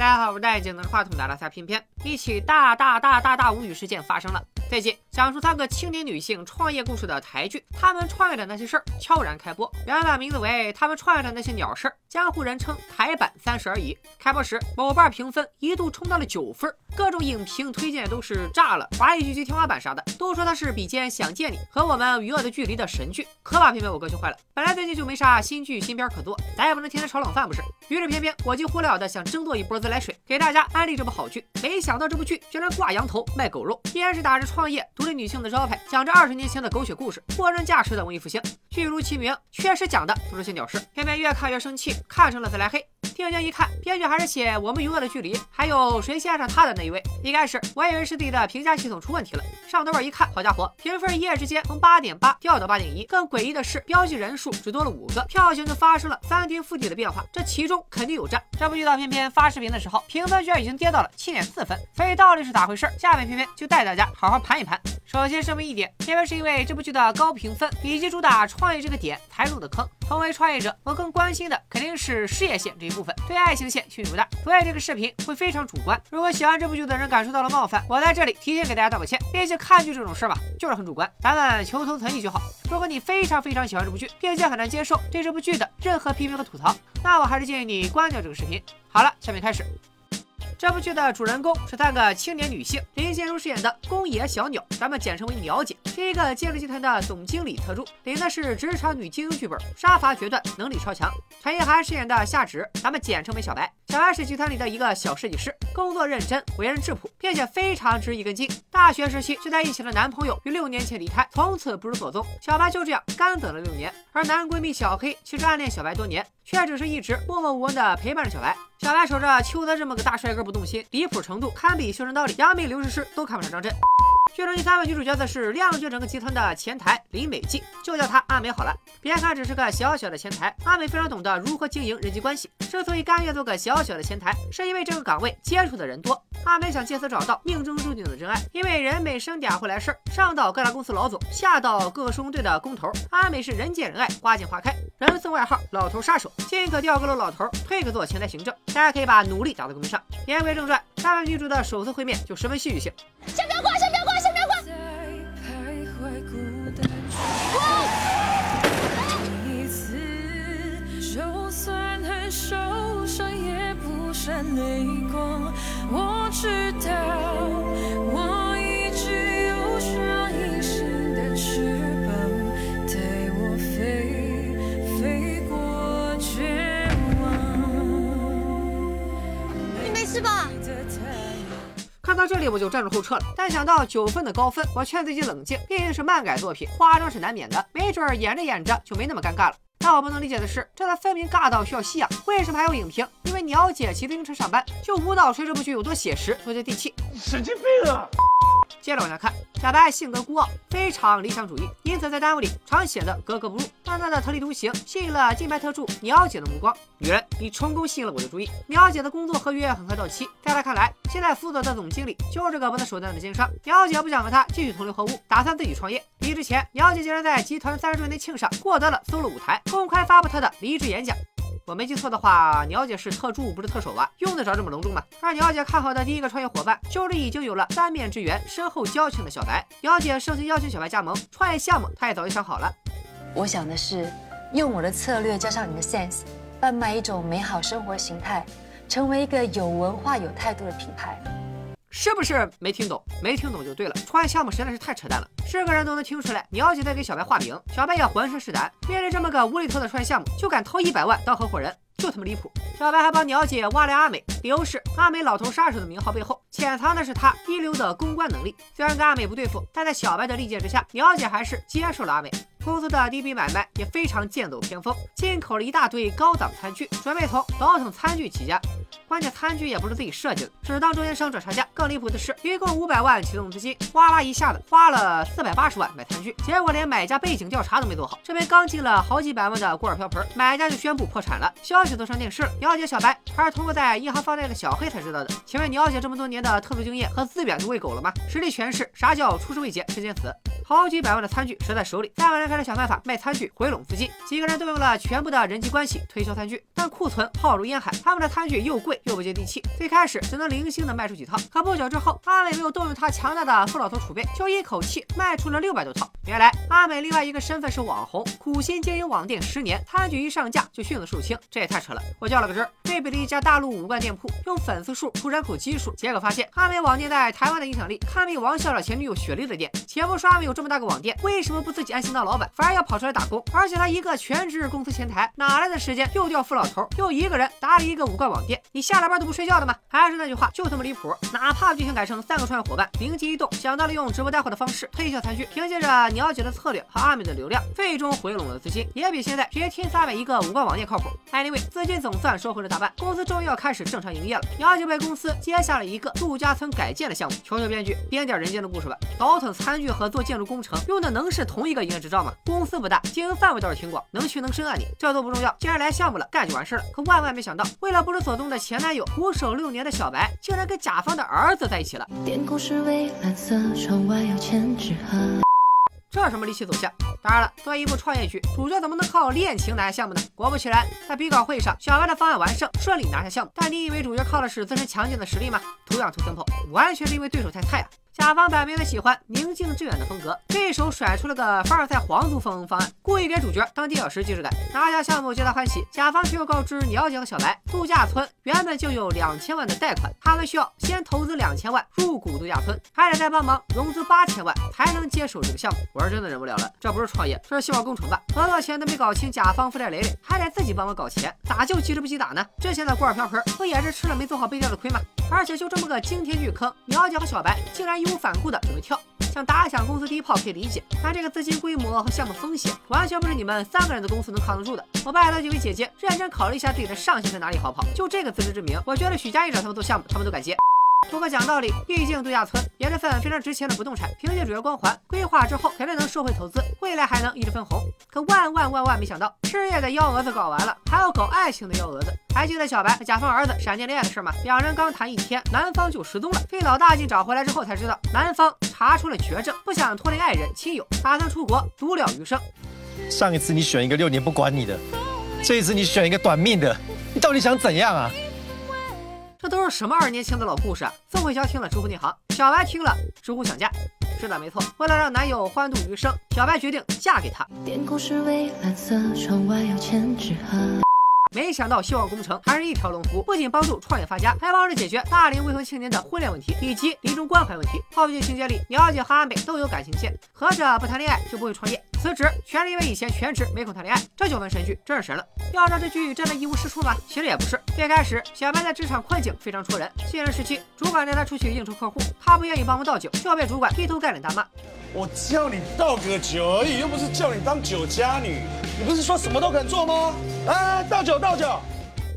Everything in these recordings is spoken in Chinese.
大家好，我是戴眼镜拿着话筒的拉萨偏偏。一起大大大大大无语事件发生了。最近讲述三个青年女性创业故事的台剧《她们创业的那些事儿》悄然开播，原版名字为《她们创业的那些鸟事儿》，江湖人称台版《三十而已》。开播时，某瓣评分一度冲到了九分，各种影评推荐都是炸了，华语剧集天花板啥的，都说它是比肩《想见你》和我们《与恶的距离》的神剧，可把偏偏我哥气坏了。本来最近就没啥新剧新片可做，咱也不能天天炒冷饭不是？于是偏偏我急火燎的想争夺一波自来水，给大家安利这部好剧。没想到这部剧居然挂羊头卖狗肉，依然是打着创创业独立女性的招牌，讲着二十年前的狗血故事，货真价实的文艺复兴。剧如其名，确实讲的都是些鸟事。偏偏越看越生气，看成了自来黑。定睛一看，编剧还是写我们与恶的距离，还有谁先爱上他的那一位。一开始我以为是自己的评价系统出问题了，上豆瓣一看，好家伙，评分一夜之间从八点八掉到八点一。更诡异的是，标记人数只多了五个，票型就发生了翻天覆地的变化，这其中肯定有诈。这部剧到偏偏发视频的时候，评分居然已经跌到了七点四分，所以到底是咋回事？下面偏偏就带大家好好盘一盘。首先声明一点，偏偏是因为这部剧的高评分以及主打创业这个点才入的坑。同为创业者，我更关心的肯定是事业线这一部分，对爱情线兴趣不大，所以这个视频会非常主观。如果喜欢这部剧的人感受到了冒犯，我在这里提前给大家道个歉。毕竟看剧这种事吧，就是很主观，咱们求同存异就好。如果你非常非常喜欢这部剧，并且很难接受对这部剧的任何批评和吐槽，那我还是建议你关掉这个视频。好了，下面开始。这部剧的主人公是三个青年女性，林心如饰演的宫野小鸟，咱们简称为鸟姐，是一个建筑集团的总经理特助，领的是职场女精英剧本，杀伐决断，能力超强。陈意涵饰演的夏芷，咱们简称为小白，小白是集团里的一个小设计师，工作认真，为人质朴，并且非常值一根筋。大学时期就在一起的男朋友于六年前离开，从此不知所踪，小白就这样干等了六年。而男闺蜜小黑其实暗恋小白多年，却只是一直默默无闻的陪伴着小白。小白守着邱泽这么个大帅哥不不动心，离谱程度堪比修真道理，杨幂、刘诗诗都看不上张震。剧中第三位女主角则是亮绝整个集团的前台林美静，就叫她阿美好了。别看只是个小小的前台，阿美非常懂得如何经营人际关系。之所以甘愿做个小小的前台，是因为这个岗位接触的人多。阿美想借此找到命中注定的真爱，因为人美声嗲会来事儿，上到各大公司老总，下到各个施工队的工头，阿美是人见人爱，花见花开，人送外号“老头杀手”，进可调阁楼老头，退可做前台行政。大家可以把努力打在公屏上。言归正传，三位女主的首次会面就十分戏剧性。先不要挂，先到这里我就站住后撤了，但想到九分的高分，我劝自己冷静，毕竟是漫改作品，夸张是难免的，没准演着演着就没那么尴尬了。但我不能理解的是，这才分明尬到需要吸氧，为什么还有影评？因为鸟姐骑自行车上班，就无蹈吹这部剧有多写实，多接地气。神经病啊！接着往下看，小白性格孤傲，非常理想主义，因此在单位里常显得格格不入。淡淡的特立独行吸引了金牌特助鸟姐的目光。女人，你成功吸引了我的注意。鸟姐的工作合约很快到期，在她看来，现在负责的总经理就是个不择手段的奸商。鸟姐不想和他继续同流合污，打算自己创业。离职前，鸟姐竟然在集团三十周年庆上获得了 solo 舞台，公开发布她的离职演讲。我没记错的话，鸟姐是特助，不是特首吧？用得着这么隆重吗？而鸟姐看好的第一个创业伙伴，就是已经有了三面之缘、深厚交情的小白。鸟姐盛情邀请小白加盟创业项目，她也早就想好了。我想的是，用我的策略加上你的 sense，贩卖一种美好生活形态，成为一个有文化、有态度的品牌。是不是没听懂？没听懂就对了。创业项目实在是太扯淡了，是个人都能听出来。鸟姐在给小白画饼，小白也浑身是胆，面对这么个无厘头的创业项目，就敢投一百万当合伙人，就他妈离谱。小白还帮鸟姐挖来阿美，理由是阿美老头杀手的名号背后潜藏的是他一流的公关能力。虽然跟阿美不对付，但在小白的力荐之下，鸟姐还是接受了阿美。公司的第一笔买卖也非常剑走偏锋，进口了一大堆高档餐具，准备从倒腾餐具起家。关键餐具也不是自己设计的，只当中间商赚差价。更离谱的是，一共五百万启动资金，哗啦一下子花了四百八十万买餐具，结果连买家背景调查都没做好。这边刚进了好几百万的锅碗瓢盆，买家就宣布破产了，消息都上电视了。了解小白还是通过在银行放贷的小黑才知道的。请问了解这么多年的特殊经验和资源都喂狗了吗？实力诠释啥叫出师未捷身先死。好几百万的餐具折在手里。三个人开始想办法卖餐具回笼资金，几个人动用了全部的人际关系推销餐具，但库存浩如烟海，他们的餐具又贵又不接地气。最开始只能零星的卖出几套，可不久之后，阿美没有动用她强大的富老头储备，就一口气卖出了六百多套。原来阿美另外一个身份是网红，苦心经营网店十年，餐具一上架就迅速售罄，这也太扯了。我较了个真，对比了一家大陆五万店铺，用粉丝数出人口基数，结果发现阿美网店在台湾的影响力堪比王校长前女友雪莉的店。且不说阿美有这么大个网店，为什么不自己安心当老板，反而要跑出来打工？而且他一个全职公司前台，哪来的时间又钓富老头，又一个人打理一个五冠网店？你下了班都不睡觉的吗？还是那句话，就这么离谱。哪怕剧情改成三个创业伙伴灵机一动，想到了用直播带货的方式推销餐具，凭借着鸟姐的策略和阿美的流量，最终回笼了资金，也比现在直接天撒买一个五冠网店靠谱。Anyway，资金总算收回了大半，公司终于要开始正常营业了。鸟姐被公司接下了一个度假村改建的项目，求求编剧编点人间的故事吧。倒腾餐具和做建筑工程用的能是同一个营业执照吗？公司不大，经营范围倒是挺广，能屈能伸啊你。这都不重要，既然来项目了，干就完事了。可万万没想到，为了不知所踪的前男友，苦守六年的小白，竟然跟甲方的儿子在一起了。天空是蔚蓝色，窗外有千纸鹤。这什么离奇走向？当然了，作为一部创业剧，主角怎么能靠恋情拿下项目呢？果不其然，在比稿会上，小白的方案完胜，顺利拿下项目。但你以为主角靠的是自身强劲的实力吗？图样图 simple，完全是因为对手太菜啊！甲方摆明了喜欢宁静致远的风格，这一手甩出了个凡尔赛皇族风方案，故意给主角当垫脚石，既视感。拿下项目皆大欢喜，甲方却又告知鸟姐和小白，度假村原本就有两千万的贷款，他们需要先投资两千万入股度假村，还得再帮忙融资。八千万才能接手这个项目。我是真的忍不了了，这不是创业，这是希望工程吧？合作前都没搞清甲方负债累累，还得自己帮忙搞钱，咋就急着不急打呢？之前的锅碗瓢盆不也是吃了没做好背调的亏吗？而且就这么？个惊天巨坑，鸟姐和小白竟然义无反顾的准备跳，想打响公司第一炮可以理解，但这个资金规模和项目风险，完全不是你们三个人的公司能扛得住的。我拜托几位姐姐认真考虑一下自己的上限在哪里好不好？就这个自知之明，我觉得许家印找他们做项目，他们都敢接。不过讲道理，毕竟度假村也是份非常值钱的不动产，凭借主角光环，规划之后肯定能收回投资，未来还能一直分红。可万万万万没想到，事业的幺蛾子搞完了，还要搞爱情的幺蛾子。还记得小白和甲方儿子闪电恋爱的事吗？两人刚谈一天，男方就失踪了。费老大劲找回来之后，才知道男方查出了绝症，不想拖累爱人亲友，打算出国独了余生。上一次你选一个六年不管你的，这一次你选一个短命的，你到底想怎样啊？这都是什么二年前的老故事啊！宋慧乔听了直呼内行，小白听了直呼想嫁。是的，没错，为了让男友欢度余生，小白决定嫁给他。天空是蔚蓝色，窗外有千纸鹤。没想到希望工程还是一条龙服务，不仅帮助创业发家，还帮着解决大龄未婚青年的婚恋问题以及临终关怀问题。后续情节里，鸟姐和阿美都有感情线，合着不谈恋爱就不会创业。辞职全是因为以前全职没空谈恋爱，这九门神剧真是神了。要让这剧真的一无是处吗？其实也不是。最开始小白在职场困境非常戳人，新人时期主管带他出去应酬客户，他不愿意帮忙倒酒，就要被主管劈头盖脸大骂。我叫你倒个酒而已，又不是叫你当酒家女。你不是说什么都肯做吗？来，倒酒倒酒。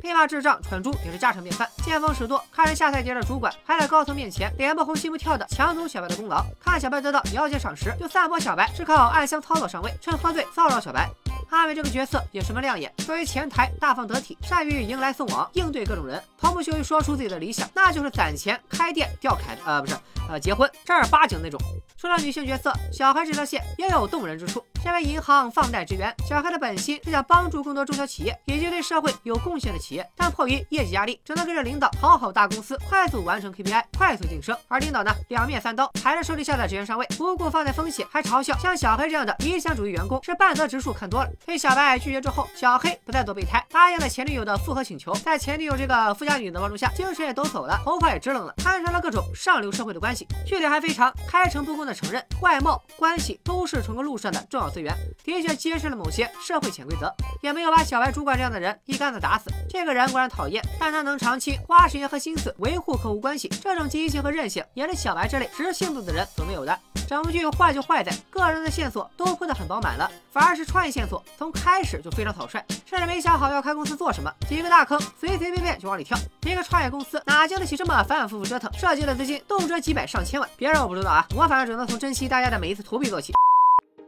批骂智障蠢猪也是家常便饭。见风使舵，看着下菜碟的主管还在高层面前脸不红心不跳的抢走小白的功劳，看小白得到了解赏识，就散播小白是靠暗箱操作上位，趁喝醉骚扰小白。阿美这个角色也十分亮眼，作为前台大方得体，善于迎来送往，应对各种人，从不羞于说出自己的理想，那就是攒钱开店钓凯子，呃不是，呃结婚正儿八经那种。除了女性角色，小黑这条线也有动人之处。身为银行放贷职员，小黑的本心是想帮助更多中小企业以及对社会有贡献的企业，但迫于业绩压力，只能跟着领导讨好大公司，快速完成 KPI，快速晋升。而领导呢，两面三刀，还是手里下的职员上位，不顾放贷风险，还嘲笑像小黑这样的理想主义员工是半泽直树看多了。被小白拒绝之后，小黑不再做备胎，答应了前女友的复合请求，在前女友这个富家女的帮助下，精神也抖擞了，头发也支棱了，摊上了各种上流社会的关系。剧里还非常开诚布公的承认，外貌、关系都是成功路上的重要资源，的确揭示了某些社会潜规则，也没有把小白主管这样的人一竿子打死。这个人固然讨厌，但他能长期花时间和心思维护客户关系，这种积极性和韧性，也是小白这类直性子的人所没有的。整部剧坏就坏在个人的线索都铺得很饱满了，反而是创业线索从开始就非常草率，甚至没想好要开公司做什么，几个大坑随随便便就往里跳。一个创业公司哪经得起这么反反复复折腾？涉及的资金动辄几百上千万，别人我不知道啊！我反正只能从珍惜大家的每一次投币做起。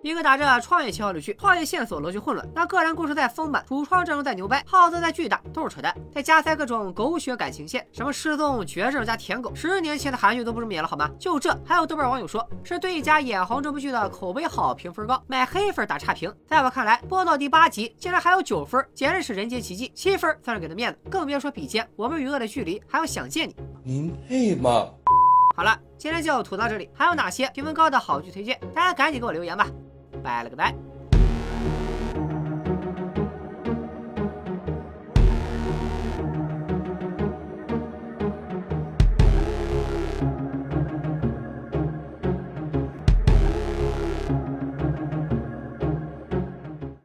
一个打着创业旗号的剧，创业线索逻辑混乱，那个人故事再丰满，主创阵容再牛掰，耗资再巨大，都是扯淡。再加塞各种狗血感情线，什么失踪、绝症加舔狗，十年前的韩剧都不这么演了好吗？就这，还有豆瓣网友说是对家眼红这部剧的口碑好，评分高，买黑粉打差评。在我看来，播到第八集竟然还有九分，简直是人间奇迹。七分算是给他面子，更别说比肩《我们与恶的距离》还有《想见你》。您配吗？好了，今天就吐到这里，还有哪些评分高的好剧推荐？大家赶紧给我留言吧。拜了个拜。